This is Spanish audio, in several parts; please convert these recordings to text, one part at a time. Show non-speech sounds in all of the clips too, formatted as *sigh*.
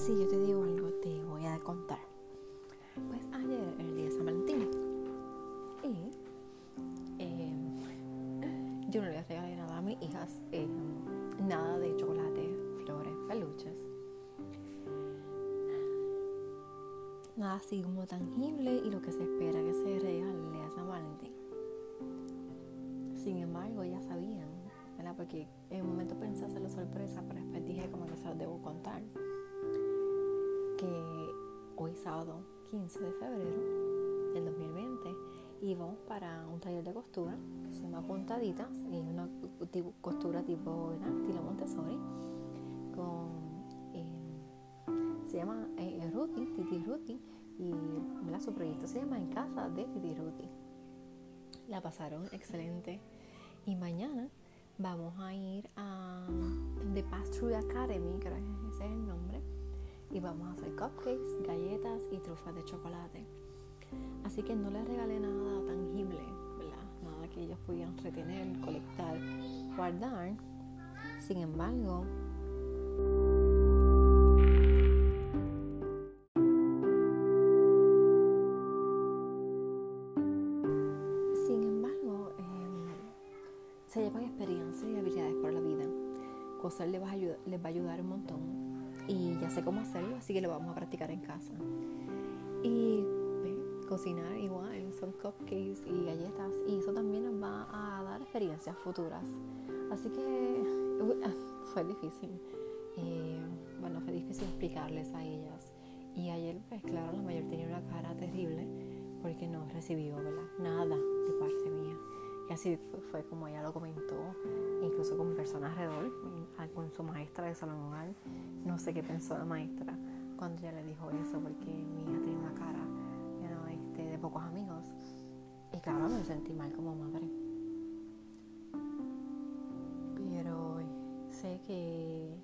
Si yo te digo algo, te voy a contar. Pues ayer, el día de San Valentín, y eh, yo no le regalé nada a mis hijas, eh, nada de chocolate, flores, peluches. Nada así como tangible y lo que se espera que se regale a San Valentín. Sin embargo, ya sabían, ¿verdad? Porque en un momento pensé hacerlo sorpresa, pero después dije como que se los debo contar. Que hoy sábado 15 de febrero del 2020 íbamos para un taller de costura que se llama Puntaditas y una costura tipo estilo Montessori con eh, se llama eh, Ruti, Titi Ruti y ¿verdad? su proyecto se llama En Casa de Titi Ruti. La pasaron excelente. Y mañana vamos a ir a The Through Academy creo que es el vamos a hacer cupcakes, galletas y trufas de chocolate. Así que no les regalé nada tangible. Nada que ellos pudieran retener, colectar, guardar. Sin embargo, sin embargo, eh, se llevan experiencias y habilidades por la vida. Cosas les va, a ayudar, les va a ayudar un montón y ya sé cómo hacerlo, así que lo vamos a practicar en casa. Y cocinar igual, son cupcakes y galletas, y eso también nos va a dar experiencias futuras. Así que fue difícil. Eh, bueno, fue difícil explicarles a ellas. Y ayer, pues claro, la mayor tenía una cara terrible porque no recibió ¿verdad? nada de parte mía. Y así fue, fue, como ella lo comentó, personas alrededor, con su maestra de salón hogar. No sé qué pensó la maestra cuando ella le dijo eso, porque mi hija tenía una cara you know, este, de pocos amigos. Y claro, me sentí mal como madre. Pero sé que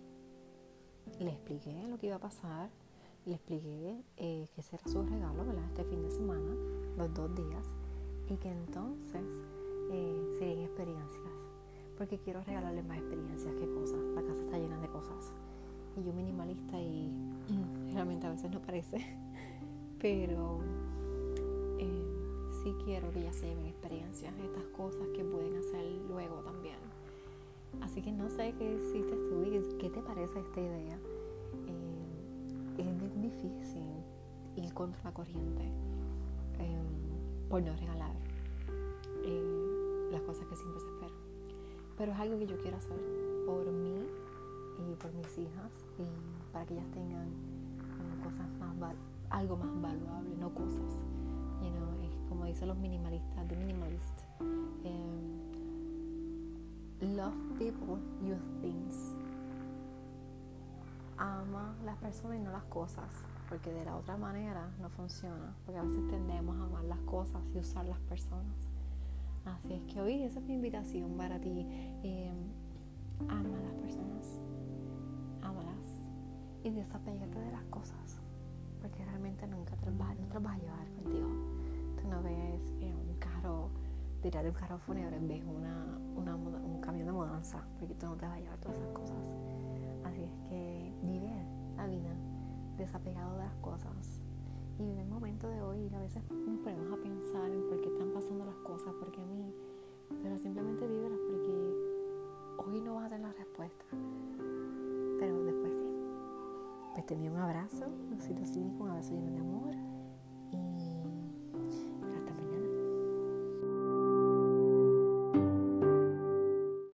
le expliqué lo que iba a pasar, le expliqué eh, que ese era su regalo, ¿verdad? Este fin de semana, los dos días, y que entonces eh, serían experiencias, porque quiero regalarle más experiencias que cosas. La casa está llena de cosas. Y yo minimalista y *clears throat* realmente a veces no parece, *laughs* pero eh, sí quiero que ya se lleven experiencias, estas cosas que pueden hacer luego también. Así que no sé qué hiciste tú y qué te parece esta idea. Eh, es difícil ir contra la corriente eh, por no regalar las cosas que siempre se esperan. Pero es algo que yo quiero hacer por mí y por mis hijas y para que ellas tengan cosas más algo más valuable, no cosas. You know, es como dicen los minimalistas, the minimalist. love people, use things. Ama las personas y no las cosas, porque de la otra manera no funciona, porque a veces tendemos a amar las cosas y usar las personas. Así es que hoy esa es mi invitación para ti. Eh, ama a las personas, ámalas y desapégate de las cosas, porque realmente nunca te vas, no te vas a llevar contigo. Tú no ves eh, un carro, tirar de un carro fúnebre, ves una, una, un camión de mudanza, porque tú no te vas a llevar todas esas cosas. Así es que vive la vida desapegado de las cosas y vive el momento de hoy. A veces nos ponemos a pensar en por qué están pasando las cosas, porque a mí, simplemente vívelas porque hoy no vas a tener la respuesta, pero después sí. Pues te envío un abrazo, un besito cínico, un abrazo lleno de amor